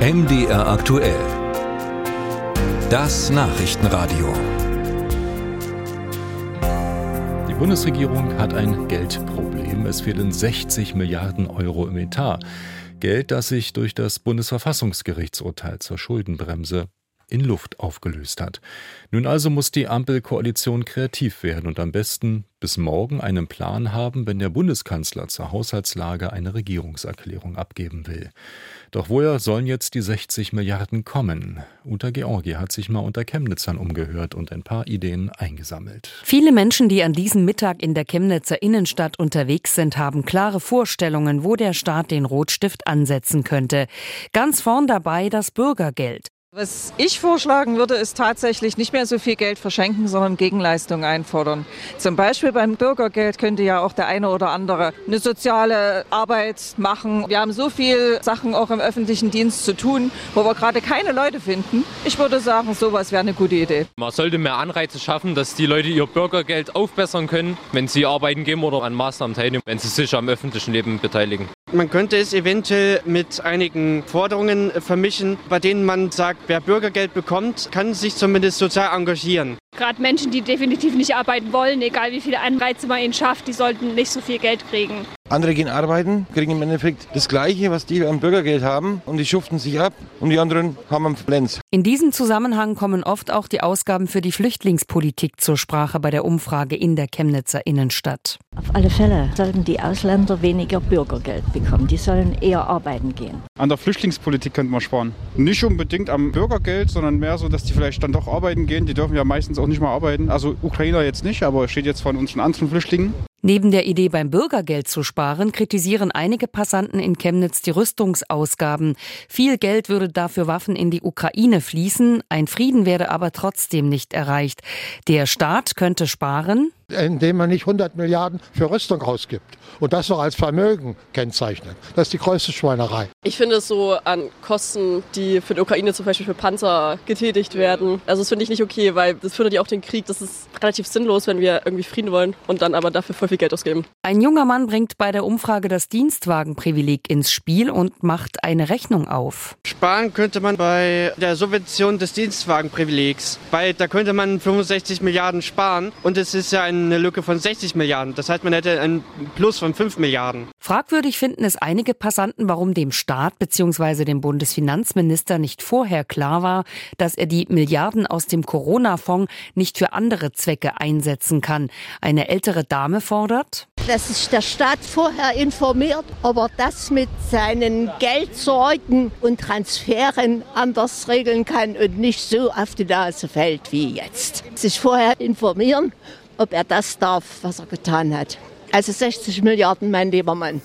MDR aktuell. Das Nachrichtenradio. Die Bundesregierung hat ein Geldproblem. Es fehlen 60 Milliarden Euro im Etat. Geld, das sich durch das Bundesverfassungsgerichtsurteil zur Schuldenbremse in Luft aufgelöst hat. Nun also muss die Ampelkoalition kreativ werden und am besten bis morgen einen Plan haben, wenn der Bundeskanzler zur Haushaltslage eine Regierungserklärung abgeben will. Doch woher sollen jetzt die 60 Milliarden kommen? Uta Georgi hat sich mal unter Chemnitzern umgehört und ein paar Ideen eingesammelt. Viele Menschen, die an diesem Mittag in der Chemnitzer Innenstadt unterwegs sind, haben klare Vorstellungen, wo der Staat den Rotstift ansetzen könnte. Ganz vorn dabei das Bürgergeld. Was ich vorschlagen würde, ist tatsächlich nicht mehr so viel Geld verschenken, sondern Gegenleistungen einfordern. Zum Beispiel beim Bürgergeld könnte ja auch der eine oder andere eine soziale Arbeit machen. Wir haben so viele Sachen auch im öffentlichen Dienst zu tun, wo wir gerade keine Leute finden. Ich würde sagen, sowas wäre eine gute Idee. Man sollte mehr Anreize schaffen, dass die Leute ihr Bürgergeld aufbessern können, wenn sie arbeiten gehen oder an Maßnahmen teilnehmen, wenn sie sich am öffentlichen Leben beteiligen. Man könnte es eventuell mit einigen Forderungen vermischen, bei denen man sagt, wer Bürgergeld bekommt, kann sich zumindest sozial engagieren. Gerade Menschen, die definitiv nicht arbeiten wollen, egal wie viele Anreize man ihnen schafft, die sollten nicht so viel Geld kriegen. Andere gehen arbeiten, kriegen im Endeffekt das Gleiche, was die am Bürgergeld haben und die schuften sich ab und die anderen haben am Lenz. In diesem Zusammenhang kommen oft auch die Ausgaben für die Flüchtlingspolitik zur Sprache bei der Umfrage in der Chemnitzer Innenstadt. Auf alle Fälle sollten die Ausländer weniger Bürgergeld bekommen. Die sollen eher arbeiten gehen. An der Flüchtlingspolitik könnte man sparen. Nicht unbedingt am Bürgergeld, sondern mehr so, dass die vielleicht dann doch arbeiten gehen. Die dürfen ja meistens auch nicht mehr arbeiten. Also Ukrainer jetzt nicht, aber steht jetzt von unseren anderen Flüchtlingen. Neben der Idee, beim Bürgergeld zu sparen, kritisieren einige Passanten in Chemnitz die Rüstungsausgaben. Viel Geld würde dafür Waffen in die Ukraine fließen, ein Frieden werde aber trotzdem nicht erreicht. Der Staat könnte sparen, indem man nicht 100 Milliarden für Rüstung ausgibt und das noch als Vermögen kennzeichnet. Das ist die größte Schweinerei. Ich finde es so an Kosten, die für die Ukraine zum Beispiel für Panzer getätigt werden. Also das finde ich nicht okay, weil das fördert ja auch den Krieg. Das ist relativ sinnlos, wenn wir irgendwie Frieden wollen und dann aber dafür voll viel Geld ausgeben. Ein junger Mann bringt bei der Umfrage das Dienstwagenprivileg ins Spiel und macht eine Rechnung auf. Sparen könnte man bei der Subvention des Dienstwagenprivilegs, weil da könnte man 65 Milliarden sparen und es ist ja eine Lücke von 60 Milliarden. Das heißt, man hätte ein Plus von 5 Milliarden. Fragwürdig finden es einige Passanten, warum dem Staat bzw. dem Bundesfinanzminister nicht vorher klar war, dass er die Milliarden aus dem Corona-Fonds nicht für andere Zwecke einsetzen kann. Eine ältere Dame fordert, dass sich der Staat vorher informiert, ob er das mit seinen Geldsorgen und Transferen anders regeln kann und nicht so auf die Nase fällt wie jetzt. Sich vorher informieren, ob er das darf, was er getan hat. Also 60 Milliarden, mein lieber Mann.